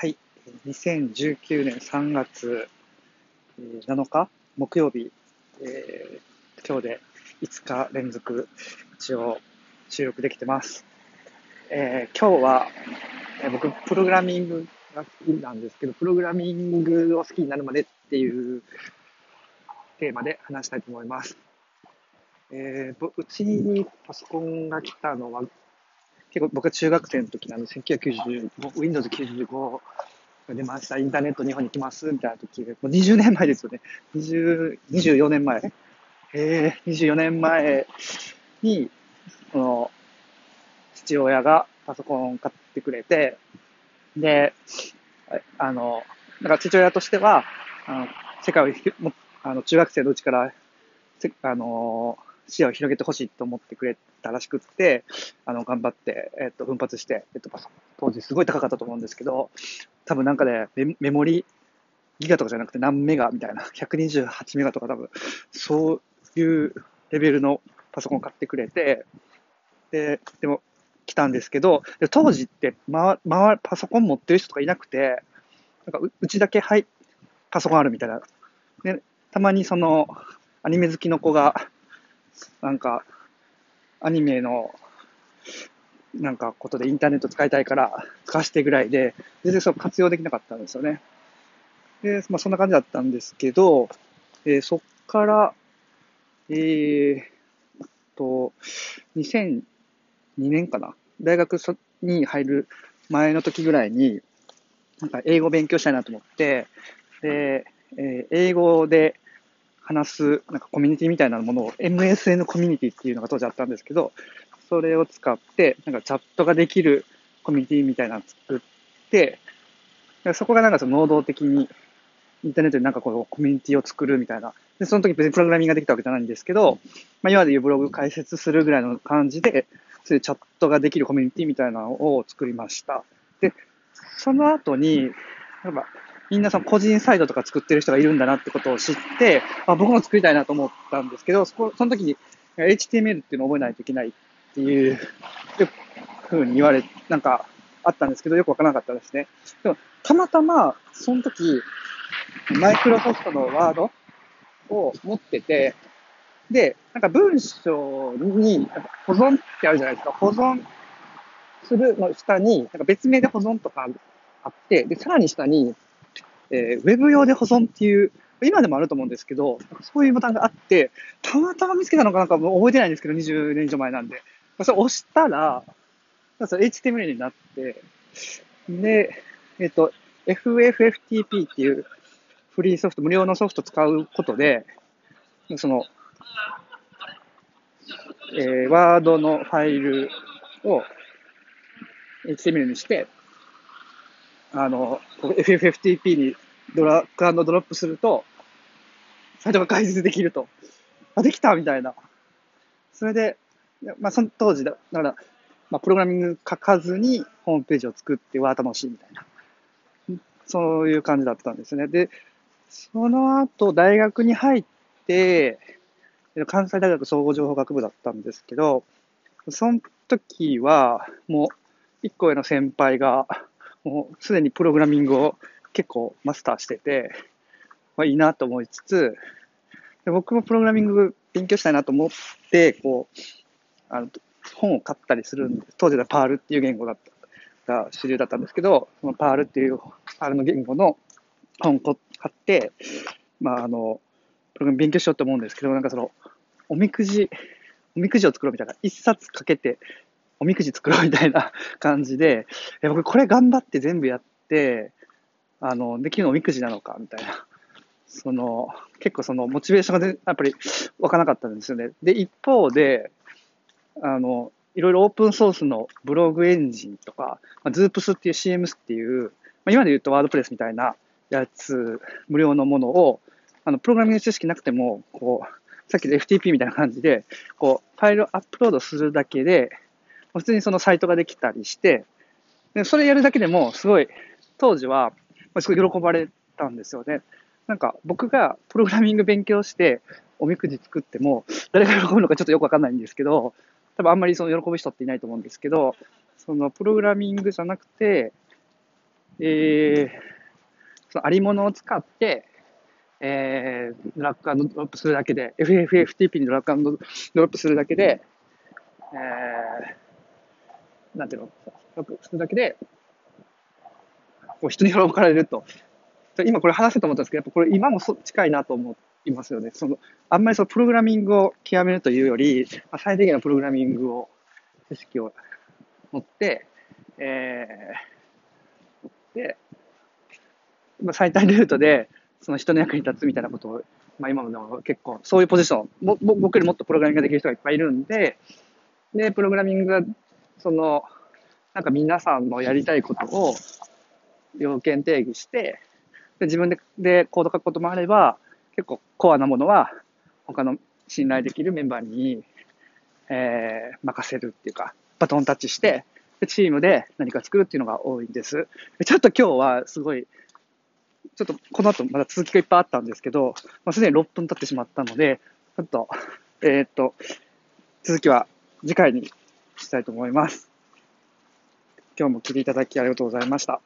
はい。2019年3月7日木曜日、えー、今日で5日連続一応収録できてます。えー、今日は、えー、僕、プログラミングが好きなんですけど、プログラミングを好きになるまでっていうテーマで話したいと思います。えー、うちにパソコンが来たのは結構僕は中学生の時なんで、1995、Windows 95が出ました、インターネット日本に来ますみたいな時、もう20年前ですよね。20、24年前。えー、24年前に、その、父親がパソコンを買ってくれて、で、あの、だから父親としては、あの世界をあの中学生のうちから、あの、視野を広げてほしいと思ってくれたらしくって、あの、頑張って、えっと、奮発して、えっと、当時すごい高かったと思うんですけど、多分なんかね、メメモリ、ギガとかじゃなくて何メガみたいな、128メガとか多分、そういうレベルのパソコン買ってくれて、で、でも来たんですけど、当時って、ま、ま、パソコン持ってる人とかいなくて、なんかうちだけ、はい、パソコンあるみたいな。で、たまにその、アニメ好きの子が、なんか、アニメの、なんかことでインターネット使いたいから使わせてぐらいで、全然その活用できなかったんですよね。で、まあそんな感じだったんですけど、えー、そっから、えー、と、2002年かな？大学に入る前の時ぐらいに、なんか英語勉強したいなと思って、で、えー、英語で話すなんかコミュニティみたいなものを MSN コミュニティっていうのが当時あったんですけど、それを使って、なんかチャットができるコミュニティみたいなのを作って、そこがなんかその能動的にインターネットでなんかこうコミュニティを作るみたいな。で、その時別にプログラミングができたわけじゃないんですけど、まあ今でいうブログ解説するぐらいの感じで、そういうチャットができるコミュニティみたいなのを作りました。で、その後に、なんかみんなその個人サイトとか作ってる人がいるんだなってことを知って、あ僕も作りたいなと思ったんですけど、そこその時に HTML っていうのを覚えないといけないっていうふうに言われ、なんかあったんですけど、よくわからなかったですね。でも、たまたま、その時、マイクロソフトのワードを持ってて、で、なんか文章に保存ってあるじゃないですか。保存するの下に、なんか別名で保存とかあって、で、さらに下に、えー、ウェブ用で保存っていう、今でもあると思うんですけど、そういうボタンがあって、たまたま見つけたのかなんかもう覚えてないんですけど、20年以上前なんで。それ押したら、HTML になって、で、えっ、と、FFFTP っていうフリーソフト、無料のソフト使うことで、その、えー、ワードのファイルを HTML にして、あの、FFFTP にドラッグドロップすると、サイトが解説できると。あ、できたみたいな。それで、まあ、その当時だ、だから、まあ、プログラミング書かずにホームページを作ってわ楽しいみたいな。そういう感じだったんですね。で、その後、大学に入って、関西大学総合情報学部だったんですけど、その時は、もう、一個上の先輩が、もうすでにプログラミングを結構マスターしてて、まあ、いいなと思いつつ、で僕もプログラミング勉強したいなと思って、こう、あの本を買ったりするんで、当時はパールっていう言語だったが主流だったんですけど、そのパールっていう、パールの言語の本を買って、まあ、あの、プログラム勉強しようと思うんですけど、なんかその、おみくじ、おみくじを作ろうみたいな、一冊かけておみくじ作ろうみたいな感じで、え僕これ頑張って全部やって、あの、できるのおみくじなのかみたいな。その、結構そのモチベーションがやっぱり湧かなかったんですよね。で、一方で、あの、いろいろオープンソースのブログエンジンとか、まあ、ズープスっていう CMS っていう、まあ、今で言うとワードプレスみたいなやつ、無料のものを、あの、プログラミング知識なくても、こう、さっきの FTP みたいな感じで、こう、ファイルをアップロードするだけで、普通にそのサイトができたりして、でそれやるだけでも、すごい、当時は、すごい喜ばれたんですよね。なんか、僕がプログラミング勉強して、おみくじ作っても、誰が喜ぶのかちょっとよくわかんないんですけど、多分あんまりその喜ぶ人っていないと思うんですけど、そのプログラミングじゃなくて、えー、そのありものを使って、えー、ドラッグアンドドロップするだけで、FFFTP にドラッグアンドドロップするだけで、えー、なんていうの、ドラッグするだけで、こう人に喜ばれると。今これ話せと思ったんですけど、やっぱこれ今もそ近いなと思いますよね。その、あんまりそのプログラミングを極めるというより、まあ、最低限のプログラミングを、知識を持って、えー、で、まあ、最短ルートで、その人の役に立つみたいなことを、まあ今も結構、そういうポジション、ぼ僕よりもっとプログラミングができる人がいっぱいいるんで、で、プログラミングが、その、なんか皆さんのやりたいことを要件定義して、で自分ででコード書くこともあれば、結構コアなものは他の信頼できるメンバーに、えー、任せるっていうか、バトンタッチして、でチームで何か作るっていうのが多いんです。ちょっと今日はすごい、ちょっとこの後まだ続きがいっぱいあったんですけど、まあ、すでに6分経ってしまったので、ちょっと、えー、っと、続きは次回にしたいと思います。今日も聞いていただきありがとうございました。